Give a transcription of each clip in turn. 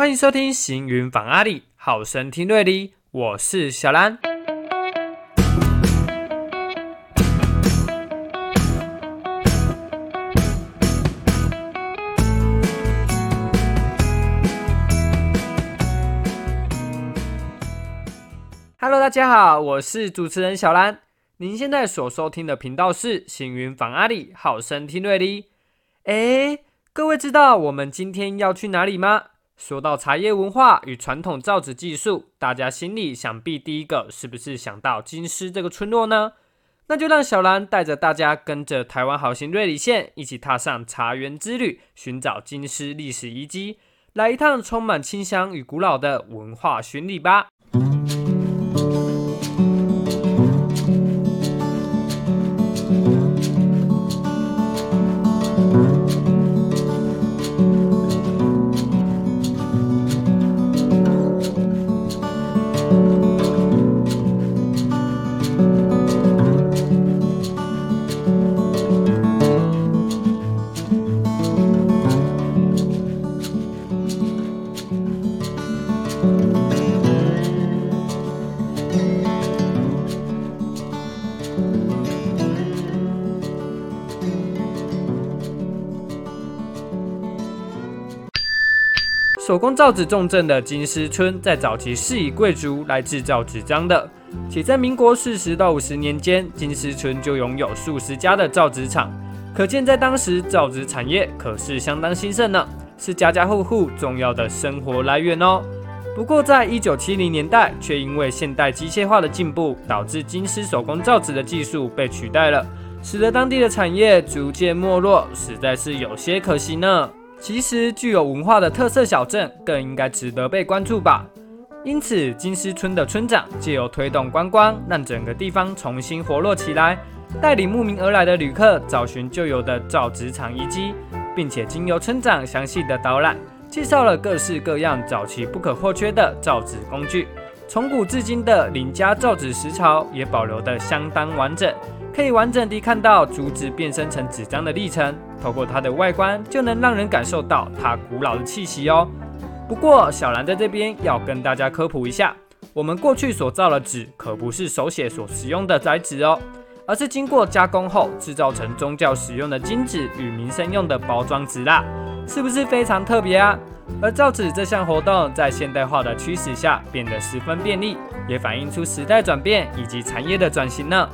欢迎收听行云访阿里，好声听瑞丽，我是小兰。Hello，大家好，我是主持人小兰。您现在所收听的频道是行云访阿里，好声听瑞丽。哎，各位知道我们今天要去哪里吗？说到茶叶文化与传统造纸技术，大家心里想必第一个是不是想到金狮这个村落呢？那就让小兰带着大家跟着台湾好行瑞里线一起踏上茶园之旅，寻找金狮历史遗迹，来一趟充满清香与古老的文化巡礼吧。手工造纸重镇的金狮村，在早期是以贵族来制造纸张的，且在民国四十到五十年间，金狮村就拥有数十家的造纸厂，可见在当时造纸产业可是相当兴盛呢，是家家户户重要的生活来源哦。不过，在一九七零年代，却因为现代机械化的进步，导致金狮手工造纸的技术被取代了，使得当地的产业逐渐没落，实在是有些可惜呢。其实具有文化的特色小镇更应该值得被关注吧。因此，金狮村的村长借由推动观光，让整个地方重新活络起来，带领慕名而来的旅客找寻旧有的造纸厂遗迹，并且经由村长详细的导览，介绍了各式各样早期不可或缺的造纸工具。从古至今的林家造纸石槽也保留得相当完整，可以完整地看到竹子变身成纸张的历程。透过它的外观，就能让人感受到它古老的气息哦。不过，小兰在这边要跟大家科普一下，我们过去所造的纸可不是手写所使用的窄纸哦，而是经过加工后制造成宗教使用的金纸与民生用的包装纸啦，是不是非常特别啊？而造纸这项活动在现代化的驱使下变得十分便利，也反映出时代转变以及产业的转型呢。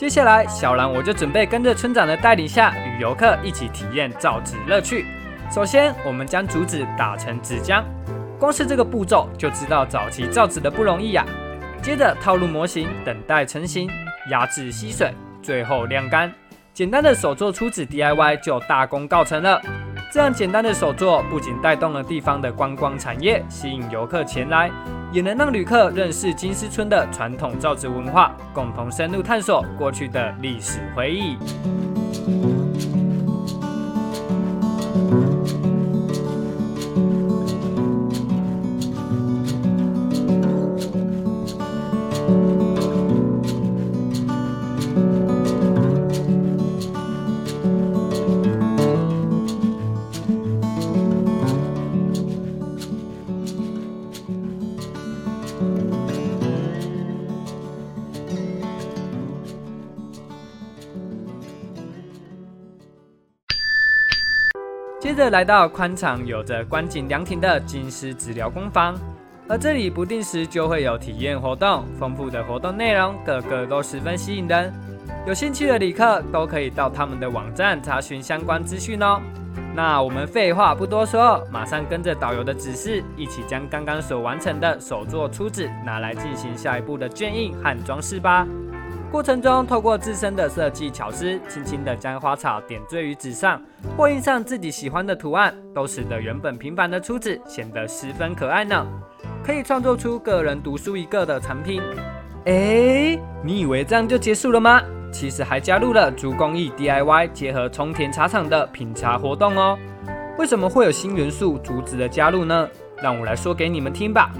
接下来，小兰我就准备跟着村长的带领下，与游客一起体验造纸乐趣。首先，我们将竹子打成纸浆，光是这个步骤就知道早期造纸的不容易呀。接着套入模型，等待成型，压制吸水，最后晾干。简单的手做出纸 DIY 就大功告成了。这样简单的手作，不仅带动了地方的观光产业，吸引游客前来，也能让旅客认识金丝村的传统造纸文化，共同深入探索过去的历史回忆。接着来到宽敞、有着观景凉亭的金狮治疗工坊，而这里不定时就会有体验活动，丰富的活动内容个个都十分吸引人。有兴趣的旅客都可以到他们的网站查询相关资讯哦。那我们废话不多说，马上跟着导游的指示，一起将刚刚所完成的手作出纸拿来进行下一步的卷印和装饰吧。过程中，透过自身的设计巧思，轻轻地将花草点缀于纸上，或印上自己喜欢的图案，都使得原本平凡的出纸显得十分可爱呢。可以创作出个人独树一格的产品。哎，你以为这样就结束了吗？其实还加入了竹工艺 DIY 结合冲田茶厂的品茶活动哦。为什么会有新元素竹子的加入呢？让我来说给你们听吧。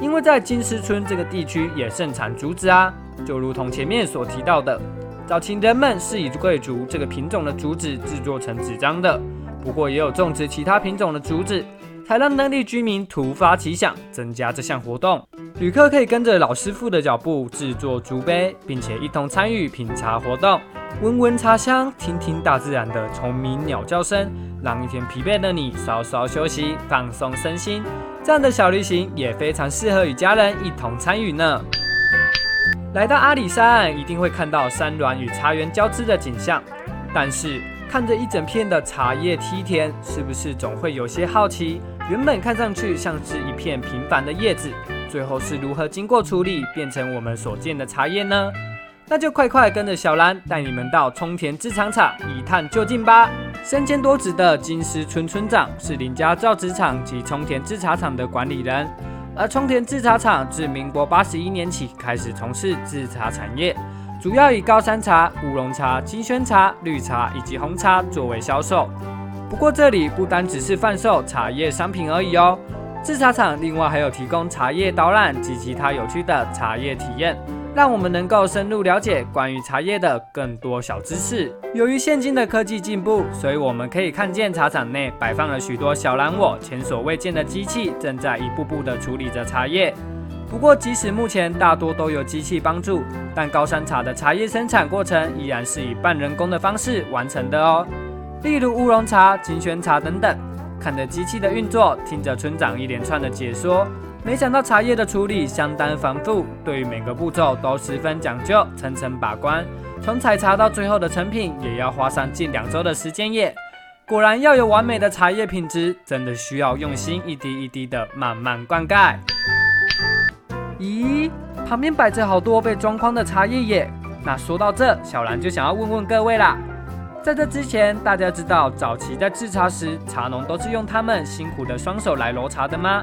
因为在金狮村这个地区也盛产竹子啊。就如同前面所提到的，早期人们是以贵竹这个品种的竹子制作成纸张的。不过也有种植其他品种的竹子，才让当地居民突发奇想，增加这项活动。旅客可以跟着老师傅的脚步制作竹杯，并且一同参与品茶活动，闻闻茶香，听听大自然的虫鸣鸟叫声，让一天疲惫的你稍稍休息，放松身心。这样的小旅行也非常适合与家人一同参与呢。来到阿里山，一定会看到山峦与茶园交织的景象。但是看着一整片的茶叶梯田，是不是总会有些好奇？原本看上去像是一片平凡的叶子，最后是如何经过处理变成我们所见的茶叶呢？那就快快跟着小兰带你们到冲田制茶厂一探究竟吧。身兼多职的金石村村长是林家造纸厂及冲田制茶厂的管理人。而冲田制茶厂自民国八十一年起开始从事制茶产业，主要以高山茶、乌龙茶、金萱茶、绿茶以及红茶作为销售。不过这里不单只是贩售茶叶商品而已哦，制茶厂另外还有提供茶叶导览及其他有趣的茶叶体验。让我们能够深入了解关于茶叶的更多小知识。由于现今的科技进步，所以我们可以看见茶厂内摆放了许多小蓝我前所未见的机器，正在一步步的处理着茶叶。不过，即使目前大多都有机器帮助，但高山茶的茶叶生产过程依然是以半人工的方式完成的哦。例如乌龙茶、金萱茶等等。看着机器的运作，听着村长一连串的解说。没想到茶叶的处理相当繁复，对于每个步骤都十分讲究，层层把关。从采茶到最后的成品，也要花上近两周的时间耶。果然要有完美的茶叶品质，真的需要用心一滴一滴的慢慢灌溉。咦，旁边摆着好多被装框的茶叶耶。那说到这，小兰就想要问问各位啦，在这之前，大家知道早期在制茶时，茶农都是用他们辛苦的双手来揉茶的吗？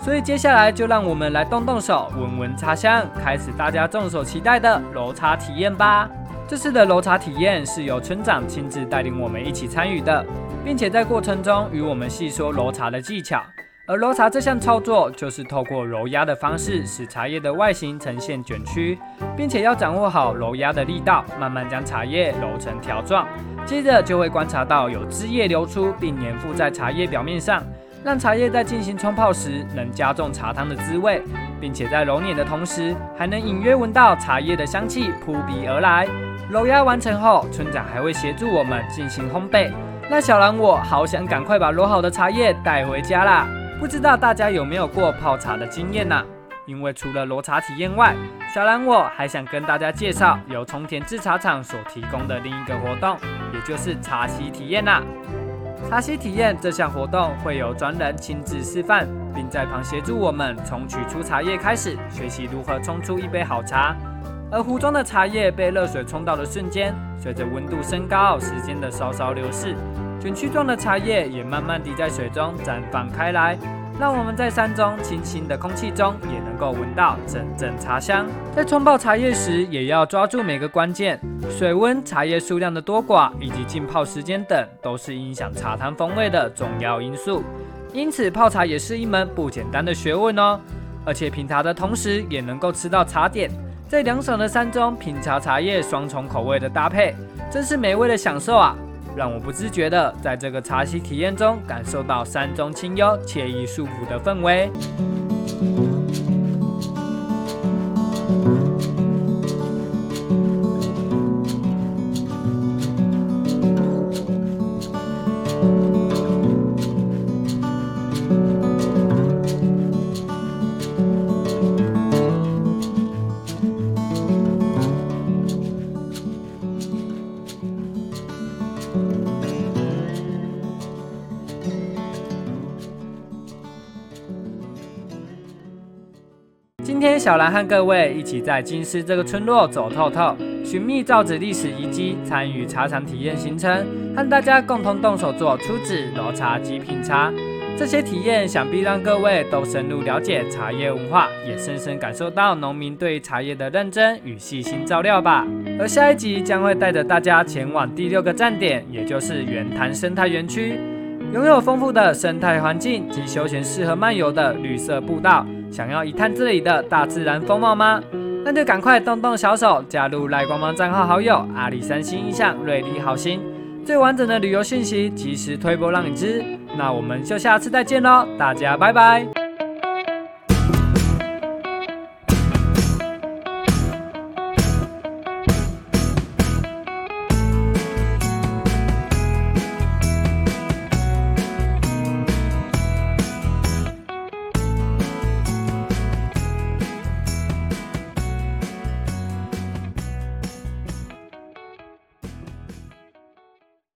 所以接下来就让我们来动动手，闻闻茶香，开始大家众所期待的揉茶体验吧。这次的揉茶体验是由村长亲自带领我们一起参与的，并且在过程中与我们细说揉茶的技巧。而揉茶这项操作，就是透过揉压的方式，使茶叶的外形呈现卷曲，并且要掌握好揉压的力道，慢慢将茶叶揉成条状。接着就会观察到有汁液流出，并粘附在茶叶表面上。让茶叶在进行冲泡时能加重茶汤的滋味，并且在揉捻的同时，还能隐约闻到茶叶的香气扑鼻而来。揉压完成后，村长还会协助我们进行烘焙。那小兰我好想赶快把揉好的茶叶带回家啦！不知道大家有没有过泡茶的经验呢？因为除了揉茶体验外，小兰我还想跟大家介绍由冲田制茶厂所提供的另一个活动，也就是茶席体验啦。茶席体验这项活动会有专人亲自示范，并在旁协助我们从取出茶叶开始，学习如何冲出一杯好茶。而壶中的茶叶被热水冲到的瞬间，随着温度升高，时间的稍稍流逝，卷曲状的茶叶也慢慢地在水中绽放开来。让我们在山中清新的空气中也能够闻到阵阵茶香。在冲泡茶叶时，也要抓住每个关键，水温、茶叶数量的多寡以及浸泡时间等，都是影响茶汤风味的重要因素。因此，泡茶也是一门不简单的学问哦。而且品茶的同时，也能够吃到茶点，在凉爽的山中品茶茶叶双重口味的搭配，真是美味的享受啊！让我不自觉的在这个茶席体验中感受到山中清幽、惬意、舒服的氛围。小兰和各位一起在金狮这个村落走透透，寻觅造纸历史遗迹，参与茶厂体验行程，和大家共同动手做出纸、揉茶及品茶。这些体验想必让各位都深入了解茶叶文化，也深深感受到农民对茶叶的认真与细心照料吧。而下一集将会带着大家前往第六个站点，也就是圆潭生态园区，拥有丰富的生态环境及休闲适合漫游的绿色步道。想要一探这里的大自然风貌吗？那就赶快动动小手，加入赖光芒账号好友阿里山新印象瑞丽好心，最完整的旅游信息及时推波让你知。那我们就下次再见喽，大家拜拜。